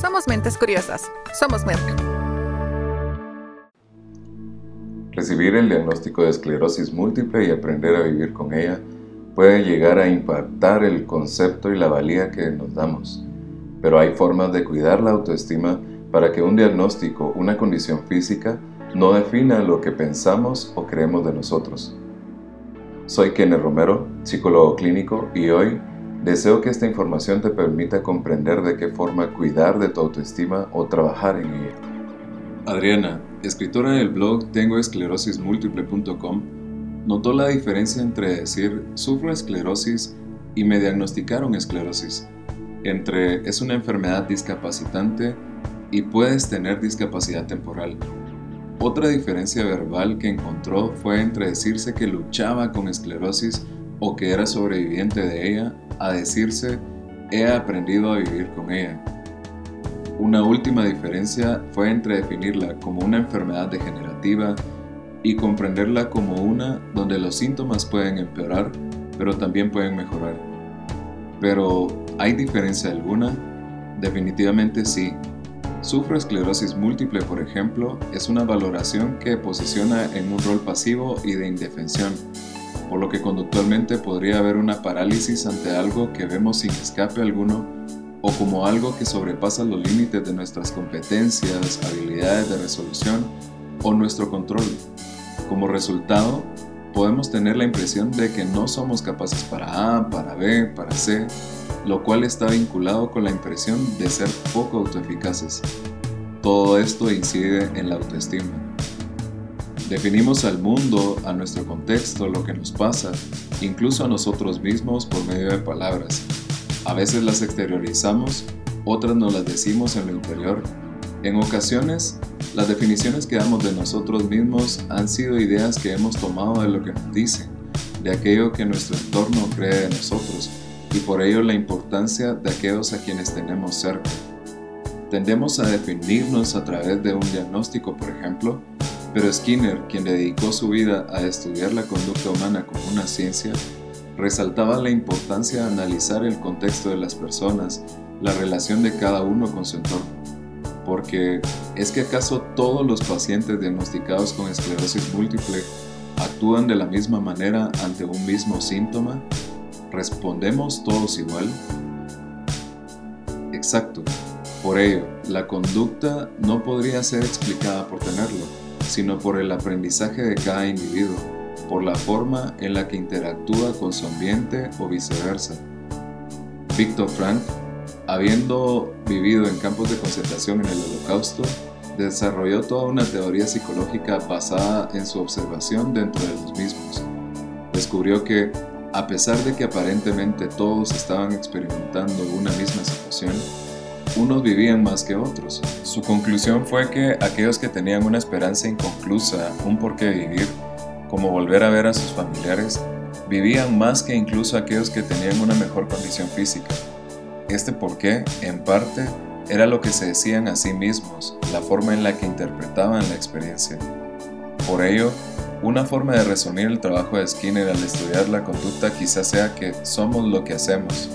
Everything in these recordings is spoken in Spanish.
Somos mentes curiosas. Somos Merck. Recibir el diagnóstico de esclerosis múltiple y aprender a vivir con ella puede llegar a impactar el concepto y la valía que nos damos. Pero hay formas de cuidar la autoestima para que un diagnóstico, una condición física, no defina lo que pensamos o creemos de nosotros. Soy Kenneth Romero, psicólogo clínico, y hoy deseo que esta información te permita comprender de qué forma cuidar de tu autoestima o trabajar en ella. Adriana, escritora del blog tengoesclerosismúltiple.com, notó la diferencia entre decir sufro esclerosis y me diagnosticaron esclerosis, entre es una enfermedad discapacitante y puedes tener discapacidad temporal. Otra diferencia verbal que encontró fue entre decirse que luchaba con esclerosis o que era sobreviviente de ella a decirse he aprendido a vivir con ella. Una última diferencia fue entre definirla como una enfermedad degenerativa y comprenderla como una donde los síntomas pueden empeorar, pero también pueden mejorar. Pero, ¿hay diferencia alguna? Definitivamente sí, Sufro esclerosis múltiple, por ejemplo, es una valoración que posiciona en un rol pasivo y de indefensión, por lo que conductualmente podría haber una parálisis ante algo que vemos sin escape alguno o como algo que sobrepasa los límites de nuestras competencias, habilidades de resolución o nuestro control. Como resultado, podemos tener la impresión de que no somos capaces para A, para B, para C, lo cual está vinculado con la impresión de ser poco autoeficaces. Todo esto incide en la autoestima. Definimos al mundo, a nuestro contexto, lo que nos pasa, incluso a nosotros mismos por medio de palabras. A veces las exteriorizamos, otras nos las decimos en lo interior. En ocasiones, las definiciones que damos de nosotros mismos han sido ideas que hemos tomado de lo que nos dicen, de aquello que nuestro entorno cree de nosotros y por ello la importancia de aquellos a quienes tenemos cerca. Tendemos a definirnos a través de un diagnóstico, por ejemplo, pero Skinner, quien dedicó su vida a estudiar la conducta humana como una ciencia, resaltaba la importancia de analizar el contexto de las personas, la relación de cada uno con su entorno. Porque, ¿es que acaso todos los pacientes diagnosticados con esclerosis múltiple actúan de la misma manera ante un mismo síntoma? ¿Respondemos todos igual? Exacto. Por ello, la conducta no podría ser explicada por tenerlo, sino por el aprendizaje de cada individuo, por la forma en la que interactúa con su ambiente o viceversa. Víctor Frank, habiendo vivido en campos de concentración en el Holocausto, desarrolló toda una teoría psicológica basada en su observación dentro de los mismos. Descubrió que a pesar de que aparentemente todos estaban experimentando una misma situación, unos vivían más que otros. Su conclusión fue que aquellos que tenían una esperanza inconclusa, un porqué vivir, como volver a ver a sus familiares, vivían más que incluso aquellos que tenían una mejor condición física. Este porqué, en parte, era lo que se decían a sí mismos, la forma en la que interpretaban la experiencia. Por ello, una forma de resumir el trabajo de Skinner al estudiar la conducta quizás sea que somos lo que hacemos.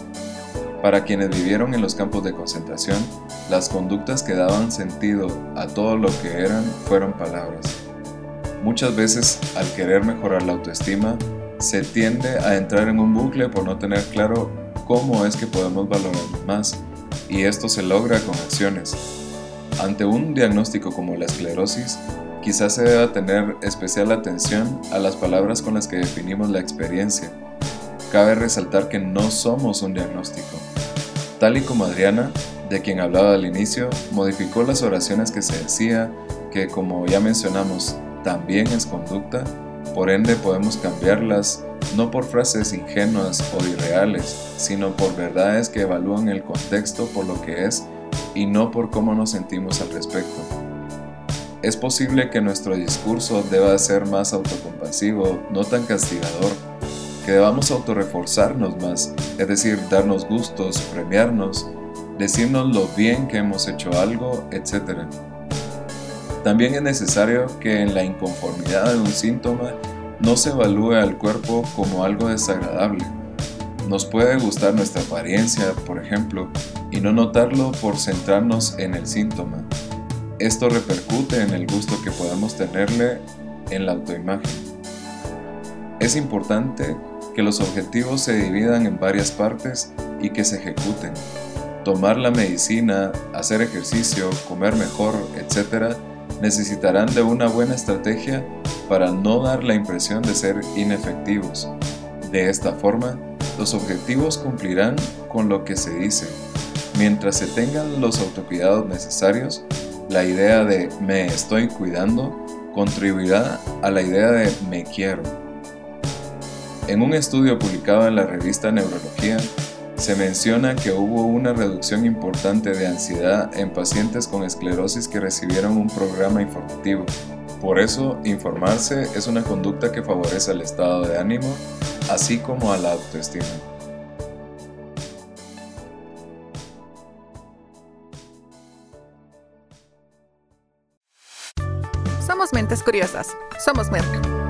Para quienes vivieron en los campos de concentración, las conductas que daban sentido a todo lo que eran fueron palabras. Muchas veces, al querer mejorar la autoestima, se tiende a entrar en un bucle por no tener claro cómo es que podemos valorarnos más, y esto se logra con acciones. Ante un diagnóstico como la esclerosis, quizás se deba tener especial atención a las palabras con las que definimos la experiencia. Cabe resaltar que no somos un diagnóstico. Tal y como Adriana, de quien hablaba al inicio, modificó las oraciones que se decía, que como ya mencionamos, también es conducta, por ende podemos cambiarlas no por frases ingenuas o irreales, sino por verdades que evalúan el contexto por lo que es y no por cómo nos sentimos al respecto. Es posible que nuestro discurso deba ser más autocompasivo, no tan castigador, que debamos autorreforzarnos más, es decir, darnos gustos, premiarnos, decirnos lo bien que hemos hecho algo, etc. También es necesario que en la inconformidad de un síntoma no se evalúe al cuerpo como algo desagradable. Nos puede gustar nuestra apariencia, por ejemplo, y no notarlo por centrarnos en el síntoma. Esto repercute en el gusto que podemos tenerle en la autoimagen. Es importante que los objetivos se dividan en varias partes y que se ejecuten. Tomar la medicina, hacer ejercicio, comer mejor, etc., necesitarán de una buena estrategia para no dar la impresión de ser inefectivos. De esta forma, los objetivos cumplirán con lo que se dice. Mientras se tengan los autocuidados necesarios, la idea de me estoy cuidando contribuirá a la idea de me quiero. En un estudio publicado en la revista Neurología, se menciona que hubo una reducción importante de ansiedad en pacientes con esclerosis que recibieron un programa informativo. Por eso, informarse es una conducta que favorece el estado de ánimo, así como a la autoestima. Somos mentes curiosas. Somos Merck.